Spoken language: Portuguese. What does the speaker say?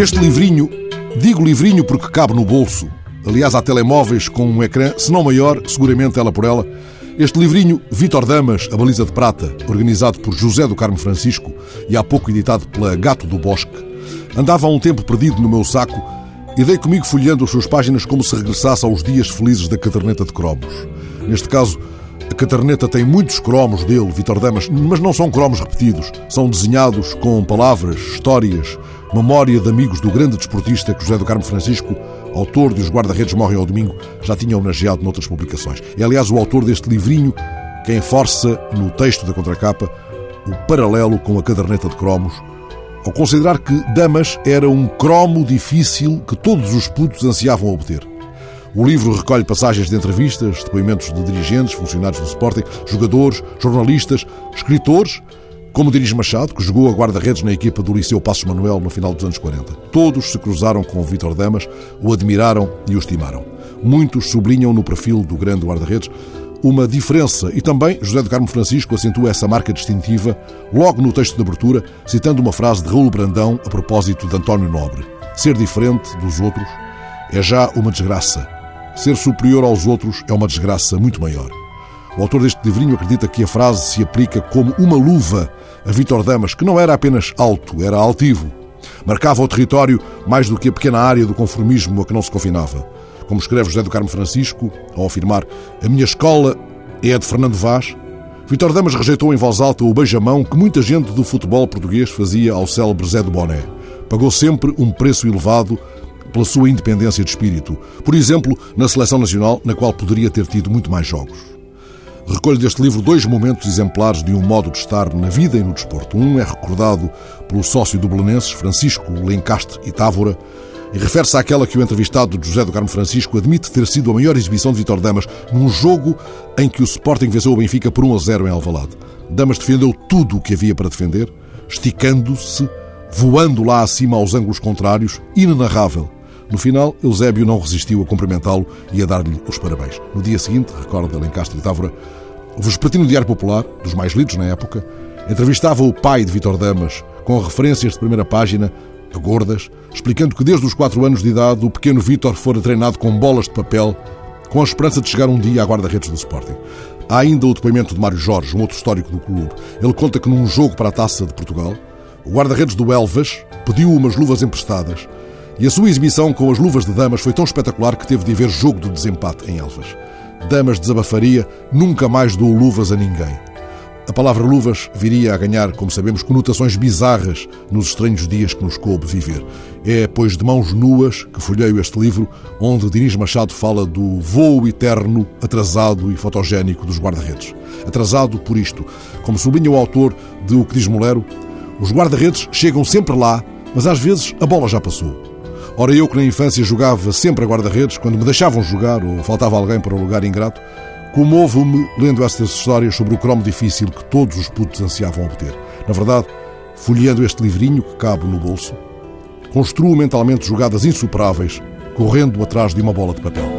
Este livrinho, digo livrinho porque cabe no bolso. Aliás, há telemóveis com um ecrã, se não maior, seguramente ela por ela. Este livrinho, Vítor Damas, A Baliza de Prata, organizado por José do Carmo Francisco e há pouco editado pela Gato do Bosque, andava há um tempo perdido no meu saco e dei comigo folheando as suas páginas como se regressasse aos dias felizes da caderneta de cromos. Neste caso, a caderneta tem muitos cromos dele, Vitor Damas, mas não são cromos repetidos. São desenhados com palavras, histórias, memória de amigos do grande desportista que José do Carmo Francisco, autor de Os Guarda-Redes Morrem ao Domingo, já tinha homenageado noutras publicações. É, aliás, o autor deste livrinho quem força, no texto da contracapa, o paralelo com a caderneta de cromos, ao considerar que Damas era um cromo difícil que todos os putos ansiavam obter. O livro recolhe passagens de entrevistas, depoimentos de dirigentes, funcionários do Sporting, jogadores, jornalistas, escritores, como Dinis Machado, que jogou a guarda-redes na equipa do Liceu Passos Manuel no final dos anos 40. Todos se cruzaram com o Vítor Damas, o admiraram e o estimaram. Muitos sublinham no perfil do grande guarda-redes uma diferença e também José do Carmo Francisco acentua essa marca distintiva logo no texto de abertura, citando uma frase de Raul Brandão a propósito de António Nobre. Ser diferente dos outros é já uma desgraça Ser superior aos outros é uma desgraça muito maior. O autor deste livrinho acredita que a frase se aplica como uma luva a Vítor Damas, que não era apenas alto, era altivo. Marcava o território mais do que a pequena área do conformismo a que não se confinava. Como escreve José do Carmo Francisco, ao afirmar a minha escola é a de Fernando Vaz, Vítor Damas rejeitou em voz alta o beijamão que muita gente do futebol português fazia ao célebre Zé do Boné. Pagou sempre um preço elevado pela sua independência de espírito. Por exemplo, na seleção nacional, na qual poderia ter tido muito mais jogos. Recolho deste livro dois momentos exemplares de um modo de estar na vida e no desporto. Um é recordado pelo sócio do Belenenses, Francisco Lencastre e Távora, e refere-se àquela que o entrevistado José do Carmo Francisco admite ter sido a maior exibição de Vitor Damas num jogo em que o Sporting venceu o Benfica por 1 a 0 em Alvalade. Damas defendeu tudo o que havia para defender, esticando-se, voando lá acima aos ângulos contrários, inenarrável. No final, Eusébio não resistiu a cumprimentá-lo e a dar-lhe os parabéns. No dia seguinte, recorda Lencastre e Távora, o Vespertino Diário Popular, dos mais lidos na época, entrevistava o pai de Vitor Damas, com referências de primeira página, a gordas, explicando que desde os quatro anos de idade o pequeno Vitor fora treinado com bolas de papel, com a esperança de chegar um dia à guarda-redes do Sporting. Há ainda o depoimento de Mário Jorge, um outro histórico do clube. Ele conta que num jogo para a Taça de Portugal, o guarda-redes do Elvas pediu umas luvas emprestadas e a sua exibição com as luvas de damas foi tão espetacular que teve de haver jogo de desempate em Elvas. Damas desabafaria, nunca mais dou luvas a ninguém. A palavra luvas viria a ganhar, como sabemos, conotações bizarras nos estranhos dias que nos coube viver. É, pois, de mãos nuas que folheio este livro, onde Dinis Machado fala do voo eterno, atrasado e fotogénico dos guarda-redes. Atrasado por isto. Como sublinha o autor de O que diz Molero, os guarda-redes chegam sempre lá, mas às vezes a bola já passou. Ora, eu que na infância jogava sempre a guarda-redes, quando me deixavam jogar ou faltava alguém para o lugar ingrato, comovo-me lendo estas histórias sobre o cromo difícil que todos os putos ansiavam obter. Na verdade, folheando este livrinho que cabe no bolso, construo mentalmente jogadas insuperáveis, correndo atrás de uma bola de papel.